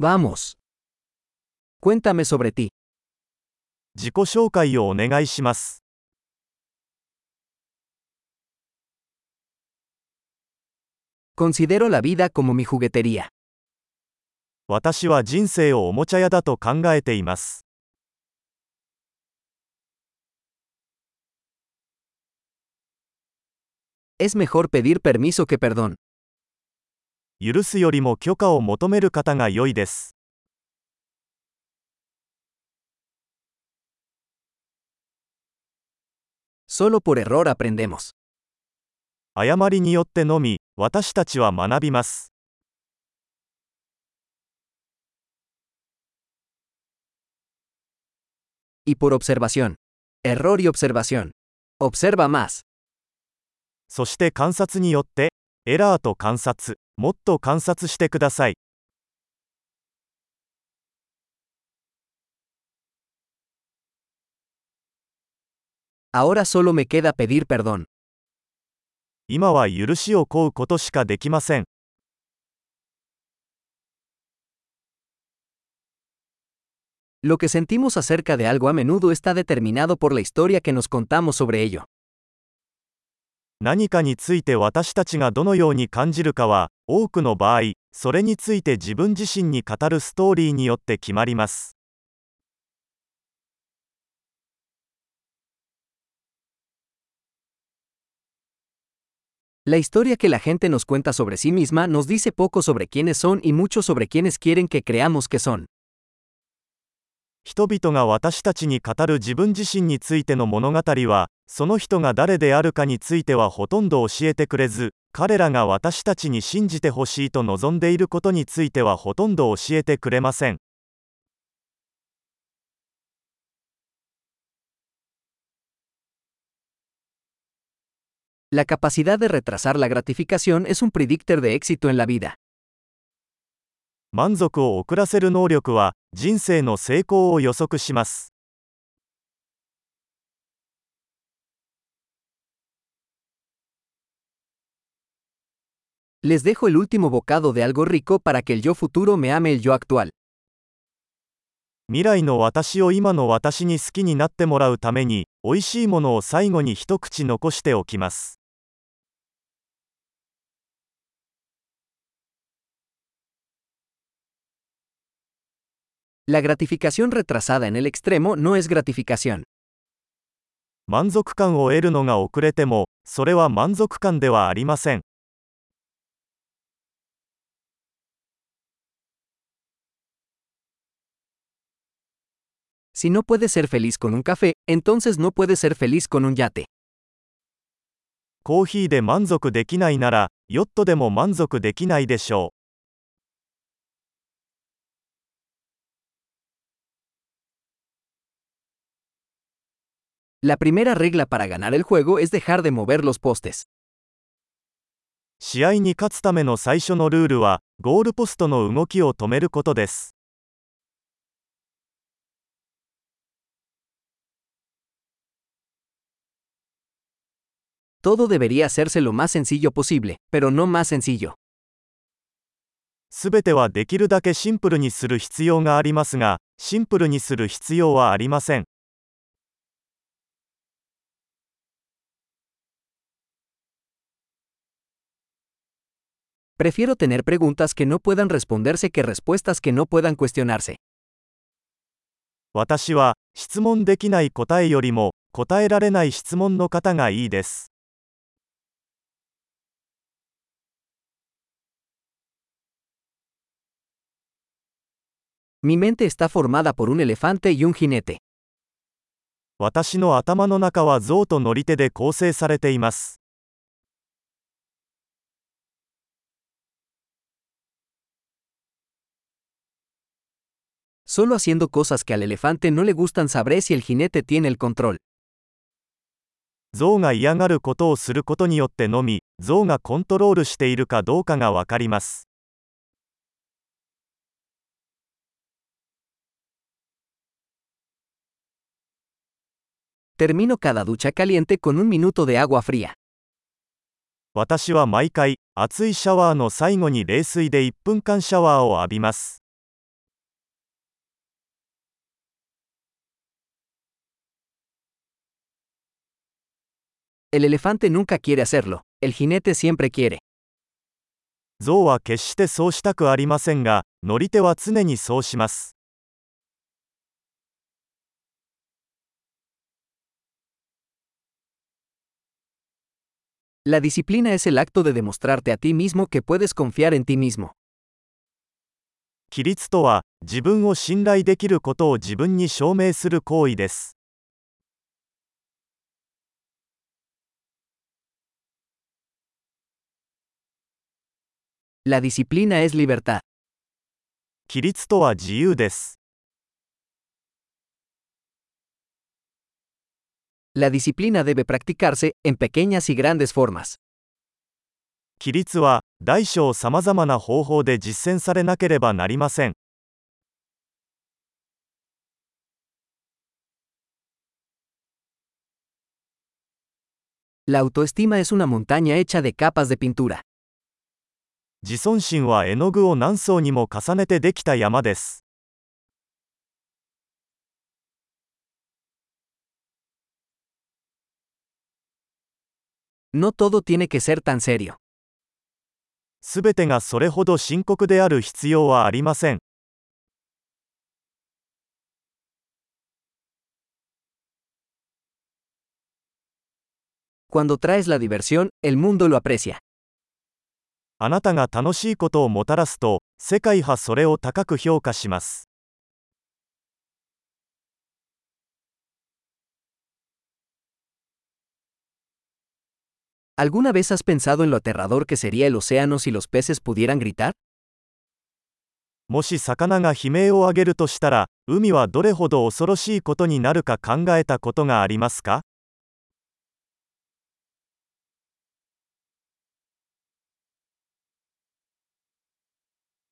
Vamos. Cuéntame sobre ti. 自己紹介をお願いします。 Considero la vida como mi juguetería. 私は人生をおもちゃ屋だと考えています。 Es mejor pedir permiso que perdón. 許すよりも許可を求める方が良いです。誤りによってのみ、私たちは学びます。そして観察によって、エラーと観察、もっと観察してください。Ahora solo me queda pedir perdón. 今は許しを請うことしかできません。Lo que sentimos acerca de algo a menudo está determinado por la historia que nos contamos sobre ello. 何かについて私たちがどのように感じるかは、多くの場合、それについて自分自身に語るストーリーによって決まります。La historia que la gente nos cuenta sobre sí misma nos dice poco sobre quiénes son y mucho sobre quiénes quieren que creamos que son. 人々が私たちに語る自分自身についての物語は、その人が誰であるかについてはほとんど教えてくれず、彼らが私たちに信じてほしいと望んでいることについてはほとんど教えてくれません。La capacidad de retrasar la gratificación es un predictor de éxito en la vida. 満足を遅らせる能力は、人生の成功を予測します。Les dejo el último bocado de algo rico para que el yo futuro me ame el yo actual. 未来の私を今の私に好きになってもらうために、美味しいものを最後に一口残しておきます。La gratificación retrasada en el extremo no es gratificación. 満足感を得るのが遅れても、それは満足感ではありません。 Si no puedes ser feliz con un café, entonces no puedes ser feliz con un yate. コーヒーで満足できないなら、ヨットでも満足できないでしょう。 La primera regla para ganar el juego es dejar de mover los postes. 試合に勝つための最初のルールは、ゴールポストの動きを止めることです。 Todo debería hacerse lo más sencillo posible, pero no más sencillo. すべてはできるだけシンプルにする必要がありますが、シンプルにする必要はありません。 Prefiero tener preguntas que no puedan responderse que respuestas que no puedan cuestionarse. 私は、質問できない答えよりも、答えられない質問の方がいいです。Mi mente está formada por un elefante y un jinete. 私の頭の中は象と乗り手で構成されています。Solo haciendo cosas que al elefante no le gustan ゾウが嫌がることをすることによってのみゾウがコントロールしているかどうかがわかります私は毎回熱いシャワーの最後に冷水で1分間シャワーを浴びます。El elefante nunca quiere hacerlo, el jinete siempre quiere. 象は決してそうしたくありませんが、乗り手は常にそうします。 La disciplina es el acto de demostrarte a ti mismo que puedes confiar en ti mismo. 規律とは、自分を信頼できることを自分に証明する行為です。 La disciplina es libertad. 規律とは自由です。 La disciplina debe practicarse en pequeñas y grandes formas. 規律は、大小さまざまな方法で実践されなければなりません。 La autoestima es una montaña hecha de capas de pintura. 自尊心は絵の具を何層にも重ねてできた山です。No todo tiene que ser tan serio. すべてがそれほど深刻である必要はありません。Cuando traes la diversión, el mundo lo aprecia. あなたが楽しいことをもたらすと、世界はそれを高く評価します。¿Alguna vez has pensado en lo aterrador que sería el océano si los peces pudieran gritar? もし魚が悲鳴を上げるとしたら、海はどれほど恐ろしいことになるか考えたことがありますか